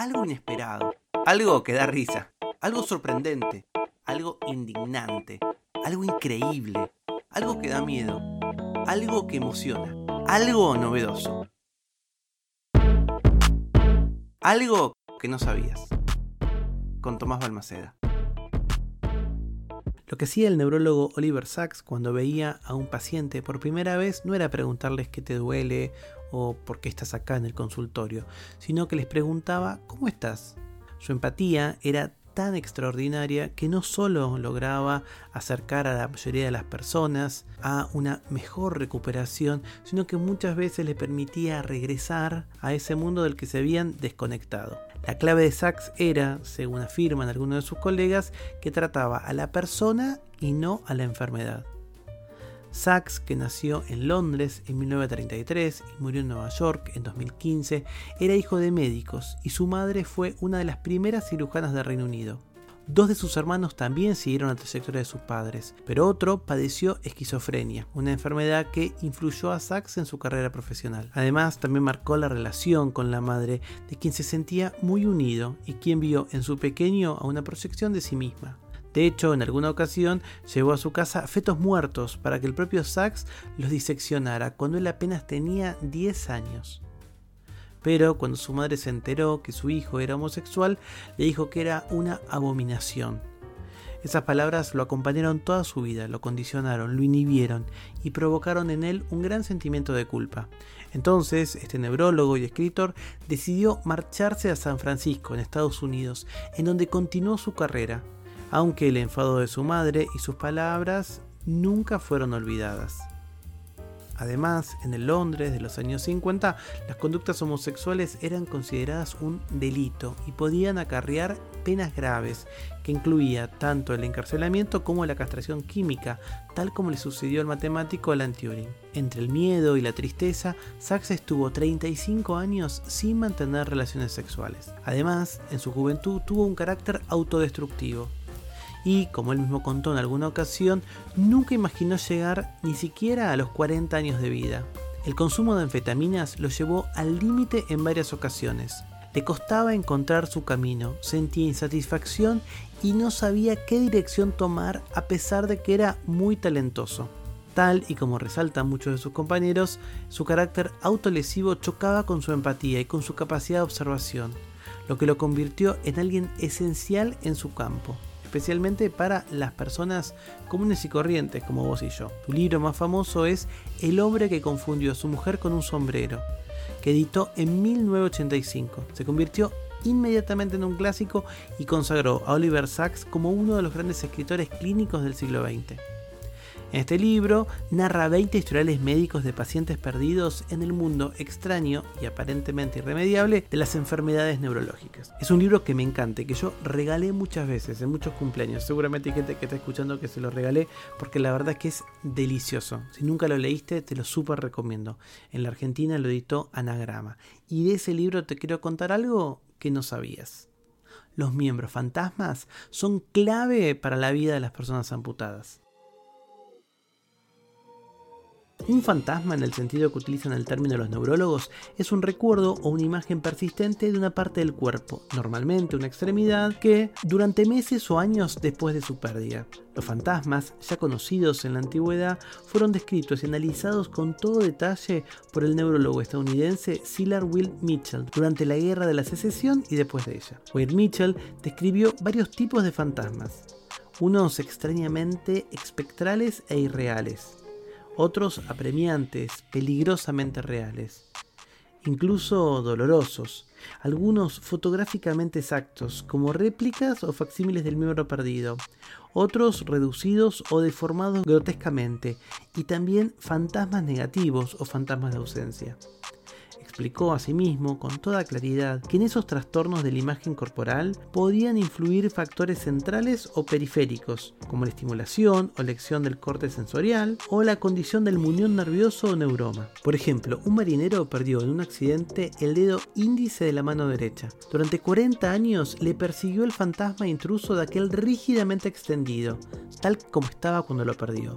algo inesperado, algo que da risa, algo sorprendente, algo indignante, algo increíble, algo que da miedo, algo que emociona, algo novedoso. Algo que no sabías. Con Tomás Balmaceda. Lo que hacía el neurólogo Oliver Sacks cuando veía a un paciente por primera vez no era preguntarles qué te duele o por qué estás acá en el consultorio, sino que les preguntaba ¿cómo estás? Su empatía era tan extraordinaria que no solo lograba acercar a la mayoría de las personas a una mejor recuperación, sino que muchas veces le permitía regresar a ese mundo del que se habían desconectado. La clave de Sachs era, según afirman algunos de sus colegas, que trataba a la persona y no a la enfermedad. Sachs, que nació en Londres en 1933 y murió en Nueva York en 2015, era hijo de médicos y su madre fue una de las primeras cirujanas del Reino Unido. Dos de sus hermanos también siguieron la trayectoria de sus padres, pero otro padeció esquizofrenia, una enfermedad que influyó a Sachs en su carrera profesional. Además, también marcó la relación con la madre, de quien se sentía muy unido y quien vio en su pequeño a una proyección de sí misma. De hecho, en alguna ocasión llevó a su casa fetos muertos para que el propio Sachs los diseccionara cuando él apenas tenía 10 años. Pero cuando su madre se enteró que su hijo era homosexual, le dijo que era una abominación. Esas palabras lo acompañaron toda su vida, lo condicionaron, lo inhibieron y provocaron en él un gran sentimiento de culpa. Entonces, este neurólogo y escritor decidió marcharse a San Francisco, en Estados Unidos, en donde continuó su carrera, aunque el enfado de su madre y sus palabras nunca fueron olvidadas. Además, en el Londres de los años 50, las conductas homosexuales eran consideradas un delito y podían acarrear penas graves, que incluía tanto el encarcelamiento como la castración química, tal como le sucedió al matemático Alan Turing. Entre el miedo y la tristeza, Sachs estuvo 35 años sin mantener relaciones sexuales. Además, en su juventud tuvo un carácter autodestructivo, y, como él mismo contó en alguna ocasión, nunca imaginó llegar ni siquiera a los 40 años de vida. El consumo de anfetaminas lo llevó al límite en varias ocasiones. Le costaba encontrar su camino, sentía insatisfacción y no sabía qué dirección tomar a pesar de que era muy talentoso. Tal y como resaltan muchos de sus compañeros, su carácter autolesivo chocaba con su empatía y con su capacidad de observación, lo que lo convirtió en alguien esencial en su campo especialmente para las personas comunes y corrientes como vos y yo. Su libro más famoso es El hombre que confundió a su mujer con un sombrero, que editó en 1985. Se convirtió inmediatamente en un clásico y consagró a Oliver Sacks como uno de los grandes escritores clínicos del siglo XX. En este libro narra 20 historiales médicos de pacientes perdidos en el mundo extraño y aparentemente irremediable de las enfermedades neurológicas. Es un libro que me encanta que yo regalé muchas veces en muchos cumpleaños. Seguramente hay gente que está escuchando que se lo regalé porque la verdad es que es delicioso. Si nunca lo leíste, te lo súper recomiendo. En la Argentina lo editó Anagrama. Y de ese libro te quiero contar algo que no sabías. Los miembros fantasmas son clave para la vida de las personas amputadas. Un fantasma, en el sentido que utilizan el término los neurólogos, es un recuerdo o una imagen persistente de una parte del cuerpo, normalmente una extremidad, que durante meses o años después de su pérdida. Los fantasmas, ya conocidos en la antigüedad, fueron descritos y analizados con todo detalle por el neurólogo estadounidense Silar Will Mitchell durante la Guerra de la Secesión y después de ella. Will Mitchell describió varios tipos de fantasmas, unos extrañamente espectrales e irreales, otros apremiantes, peligrosamente reales, incluso dolorosos, algunos fotográficamente exactos, como réplicas o facsímiles del miembro perdido, otros reducidos o deformados grotescamente, y también fantasmas negativos o fantasmas de ausencia explicó asimismo con toda claridad que en esos trastornos de la imagen corporal podían influir factores centrales o periféricos, como la estimulación o lección del corte sensorial o la condición del muñón nervioso o neuroma. Por ejemplo, un marinero perdió en un accidente el dedo índice de la mano derecha. Durante 40 años le persiguió el fantasma intruso de aquel rígidamente extendido, tal como estaba cuando lo perdió.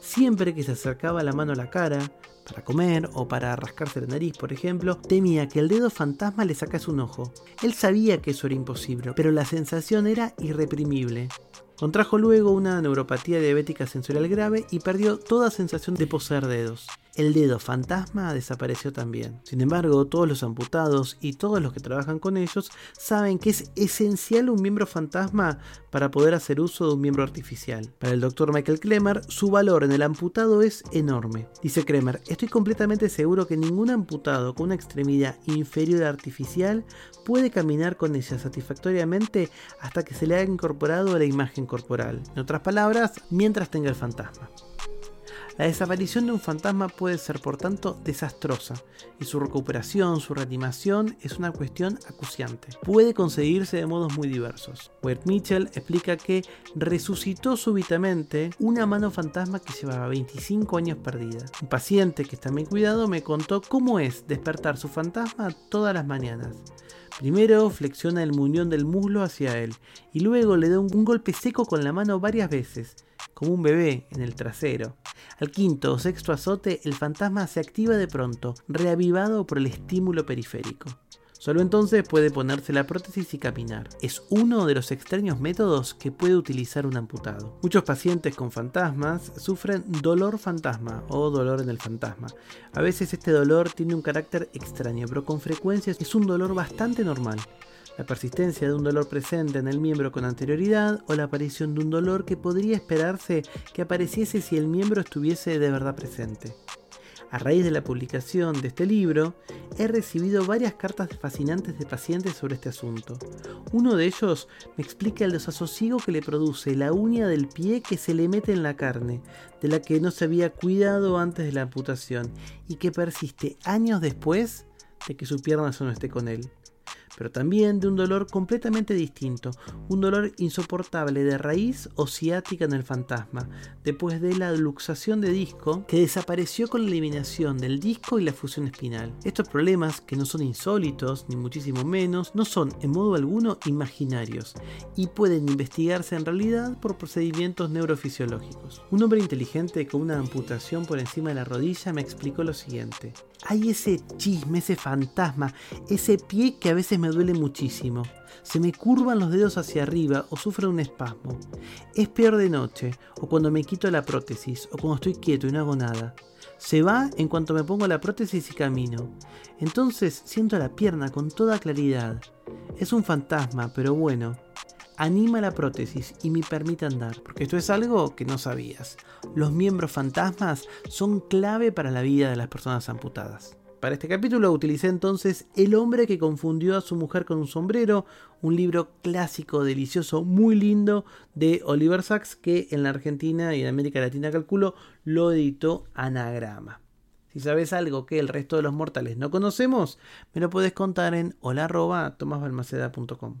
Siempre que se acercaba la mano a la cara, para comer o para rascarse la nariz, por ejemplo, temía que el dedo fantasma le sacase un ojo. Él sabía que eso era imposible, pero la sensación era irreprimible. Contrajo luego una neuropatía diabética sensorial grave y perdió toda sensación de poseer dedos. El dedo fantasma desapareció también. Sin embargo, todos los amputados y todos los que trabajan con ellos saben que es esencial un miembro fantasma para poder hacer uso de un miembro artificial. Para el doctor Michael Kremer, su valor en el amputado es enorme. Dice Kremer, estoy completamente seguro que ningún amputado con una extremidad inferior artificial puede caminar con ella satisfactoriamente hasta que se le haya incorporado la imagen corporal. En otras palabras, mientras tenga el fantasma. La desaparición de un fantasma puede ser por tanto desastrosa y su recuperación, su reanimación es una cuestión acuciante. Puede conseguirse de modos muy diversos. Wade Mitchell explica que resucitó súbitamente una mano fantasma que llevaba 25 años perdida. Un paciente que está bien cuidado me contó cómo es despertar su fantasma todas las mañanas. Primero flexiona el muñón del muslo hacia él y luego le da un, golpe seco con la mano varias veces, como un bebé en el trasero. Al quinto o sexto azote, el fantasma se activa de pronto, reavivado por el estímulo periférico. Solo entonces puede ponerse la prótesis y caminar. Es uno de los extraños métodos que puede utilizar un amputado. Muchos pacientes con fantasmas sufren dolor fantasma o dolor en el fantasma. A veces este dolor tiene un carácter extraño, pero con frecuencia es un dolor bastante normal. La persistencia de un dolor presente en el miembro con anterioridad o la aparición de un dolor que podría esperarse que apareciese si el miembro estuviese de verdad presente. A raíz de la publicación de este libro, he recibido varias cartas fascinantes de pacientes sobre este asunto. Uno de ellos me explica el desasosiego que le produce la uña del pie que se le mete en la carne, de la que no se había cuidado antes de la amputación y que persiste años después de que su pierna ya no esté con él pero también de un dolor completamente distinto, un dolor insoportable de raíz o ciática en el fantasma, después de la luxación de disco que desapareció con la eliminación del disco y la fusión espinal. Estos problemas, que no son insólitos, ni muchísimo menos, no son en modo alguno imaginarios y pueden investigarse en realidad por procedimientos neurofisiológicos. Un hombre inteligente con una amputación por encima de la rodilla me explicó lo siguiente. Hay ese chisme, ese fantasma, ese pie que a veces me duele muchísimo. Se me curvan los dedos hacia arriba o sufro un espasmo. Es peor de noche, o cuando me quito la prótesis, o cuando estoy quieto y no hago nada. Se va en cuanto me pongo la prótesis y camino. Entonces siento la pierna con toda claridad. Es un fantasma, pero bueno, anima la prótesis y me permite andar, porque esto es algo que no sabías. Los miembros fantasmas son clave para la vida de las personas amputadas. Para este capítulo utilicé entonces El hombre que confundió a su mujer con un sombrero, un libro clásico, delicioso, muy lindo de Oliver Sacks que en la Argentina y en América Latina calculo lo editó Anagrama. Si sabes algo que el resto de los mortales no conocemos, me lo puedes contar en hola.tomasbalmaceda.com.